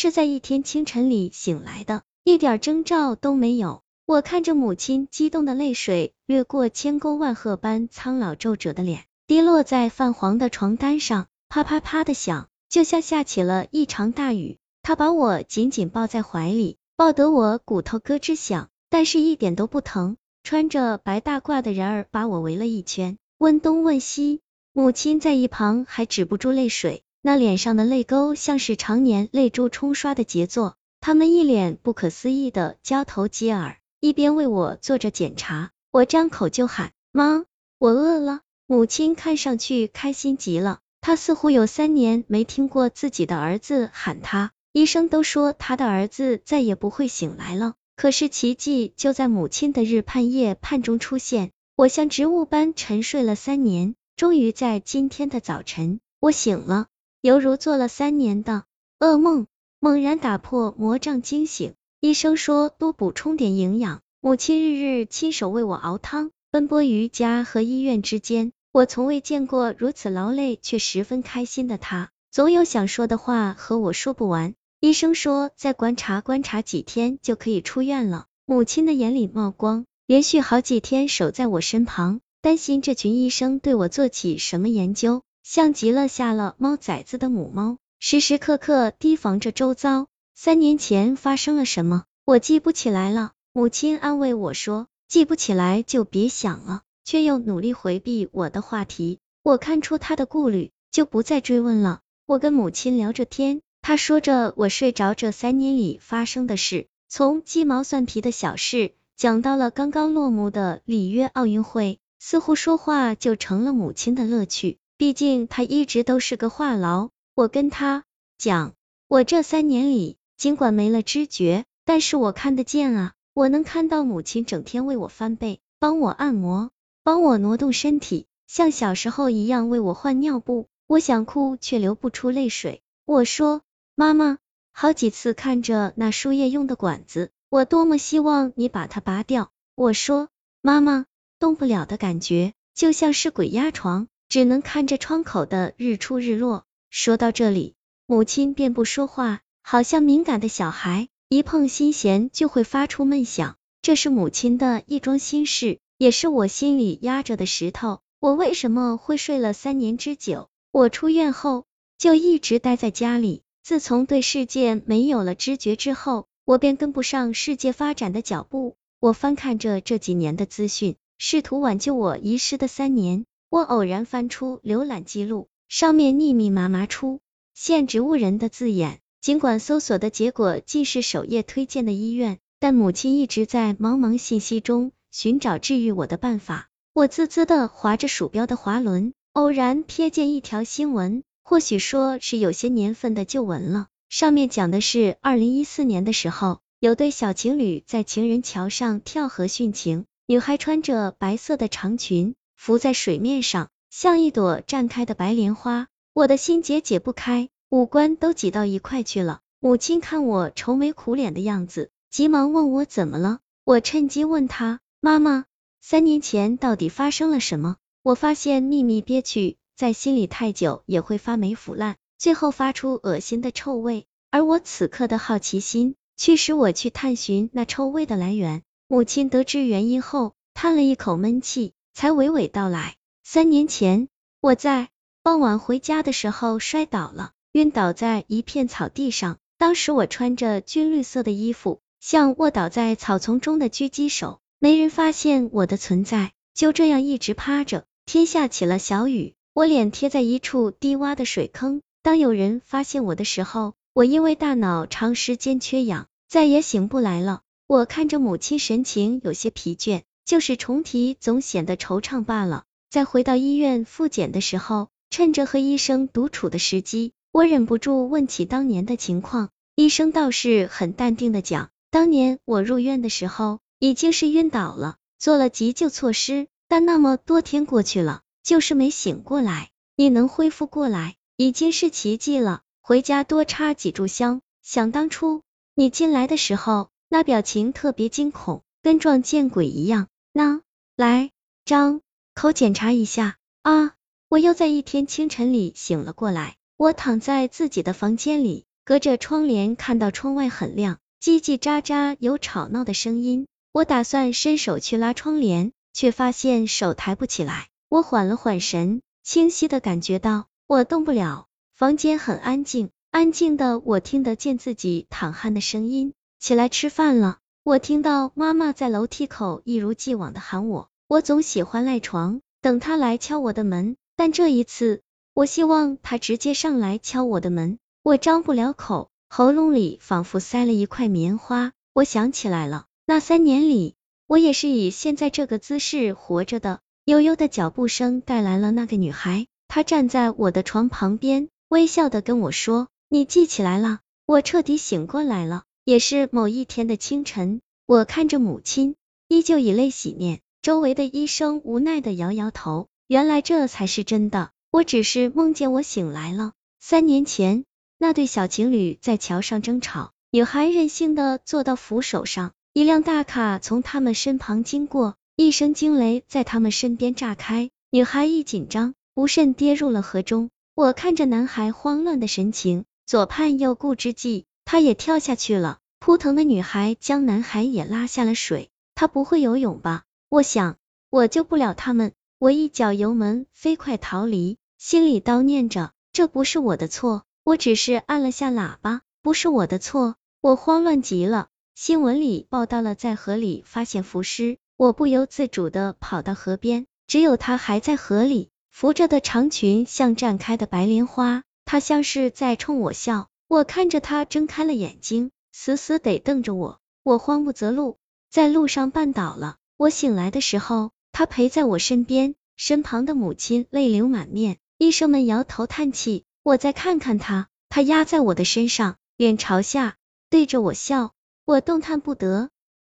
是在一天清晨里醒来的，一点征兆都没有。我看着母亲激动的泪水掠过千沟万壑般苍老皱褶的脸，滴落在泛黄的床单上，啪啪啪的响，就像下起了一场大雨。他把我紧紧抱在怀里，抱得我骨头咯吱响，但是一点都不疼。穿着白大褂的人儿把我围了一圈，问东问西。母亲在一旁还止不住泪水，那脸上的泪沟像是常年泪珠冲刷的杰作。他们一脸不可思议的交头接耳。一边为我做着检查，我张口就喊妈，我饿了。母亲看上去开心极了，她似乎有三年没听过自己的儿子喊她。医生都说他的儿子再也不会醒来了，可是奇迹就在母亲的日盼夜盼中出现。我像植物般沉睡了三年，终于在今天的早晨，我醒了，犹如做了三年的噩梦，猛然打破魔障惊醒。医生说多补充点营养，母亲日日亲手为我熬汤，奔波于家和医院之间，我从未见过如此劳累却十分开心的她，总有想说的话和我说不完。医生说再观察观察几天就可以出院了，母亲的眼里冒光，连续好几天守在我身旁，担心这群医生对我做起什么研究，像极了下了猫崽子的母猫，时时刻刻提防着周遭。三年前发生了什么？我记不起来了。母亲安慰我说，记不起来就别想了，却又努力回避我的话题。我看出她的顾虑，就不再追问了。我跟母亲聊着天，她说着我睡着这三年里发生的事，从鸡毛蒜皮的小事讲到了刚刚落幕的里约奥运会，似乎说话就成了母亲的乐趣。毕竟她一直都是个话痨。我跟她讲，我这三年里。尽管没了知觉，但是我看得见啊，我能看到母亲整天为我翻倍，帮我按摩，帮我挪动身体，像小时候一样为我换尿布。我想哭，却流不出泪水。我说，妈妈，好几次看着那输液用的管子，我多么希望你把它拔掉。我说，妈妈，动不了的感觉，就像是鬼压床，只能看着窗口的日出日落。说到这里，母亲便不说话。好像敏感的小孩，一碰心弦就会发出闷响。这是母亲的一桩心事，也是我心里压着的石头。我为什么会睡了三年之久？我出院后就一直待在家里。自从对世界没有了知觉之后，我便跟不上世界发展的脚步。我翻看着这几年的资讯，试图挽救我遗失的三年。我偶然翻出浏览记录，上面密密麻麻出现植物人的字眼。尽管搜索的结果尽是首页推荐的医院，但母亲一直在茫茫信息中寻找治愈我的办法。我滋滋的划着鼠标的滑轮，偶然瞥见一条新闻，或许说是有些年份的旧闻了。上面讲的是二零一四年的时候，有对小情侣在情人桥上跳河殉情，女孩穿着白色的长裙，浮在水面上，像一朵绽开的白莲花。我的心结解不开。五官都挤到一块去了。母亲看我愁眉苦脸的样子，急忙问我怎么了。我趁机问他：“妈妈，三年前到底发生了什么？”我发现秘密憋屈在心里太久也会发霉腐烂，最后发出恶心的臭味。而我此刻的好奇心，驱使我去探寻那臭味的来源。母亲得知原因后，叹了一口闷气，才娓娓道来：三年前，我在傍晚回家的时候摔倒了。晕倒在一片草地上，当时我穿着军绿色的衣服，像卧倒在草丛中的狙击手，没人发现我的存在，就这样一直趴着。天下起了小雨，我脸贴在一处低洼的水坑。当有人发现我的时候，我因为大脑长时间缺氧，再也醒不来了。我看着母亲神情有些疲倦，就是重提总显得惆怅罢了。在回到医院复检的时候，趁着和医生独处的时机。我忍不住问起当年的情况，医生倒是很淡定的讲，当年我入院的时候已经是晕倒了，做了急救措施，但那么多天过去了，就是没醒过来。你能恢复过来，已经是奇迹了。回家多插几炷香。想当初你进来的时候，那表情特别惊恐，跟撞见鬼一样。那来张口检查一下啊！我又在一天清晨里醒了过来。我躺在自己的房间里，隔着窗帘看到窗外很亮，叽叽喳喳有吵闹的声音。我打算伸手去拉窗帘，却发现手抬不起来。我缓了缓神，清晰的感觉到我动不了。房间很安静，安静的我听得见自己淌汗的声音。起来吃饭了。我听到妈妈在楼梯口一如既往的喊我。我总喜欢赖床，等她来敲我的门，但这一次，我希望她直接上来敲我的门。我张不了口，喉咙里仿佛塞了一块棉花。我想起来了，那三年里，我也是以现在这个姿势活着的。悠悠的脚步声带来了那个女孩，她站在我的床旁边，微笑的跟我说：“你记起来了。”我彻底醒过来了。也是某一天的清晨，我看着母亲，依旧以泪洗面。周围的医生无奈的摇摇头，原来这才是真的。我只是梦见我醒来了。三年前。那对小情侣在桥上争吵，女孩任性的坐到扶手上，一辆大卡从他们身旁经过，一声惊雷在他们身边炸开，女孩一紧张，不慎跌入了河中。我看着男孩慌乱的神情，左盼右顾之际，他也跳下去了。扑腾的女孩将男孩也拉下了水，他不会游泳吧？我想，我救不了他们。我一脚油门飞快逃离，心里叨念着，这不是我的错。我只是按了下喇叭，不是我的错，我慌乱极了。新闻里报道了在河里发现浮尸，我不由自主的跑到河边，只有他还在河里，浮着的长裙像绽开的白莲花，他像是在冲我笑。我看着他睁开了眼睛，死死得瞪着我，我慌不择路，在路上绊倒了。我醒来的时候，他陪在我身边，身旁的母亲泪流满面，医生们摇头叹气。我再看看他，他压在我的身上，脸朝下，对着我笑，我动弹不得。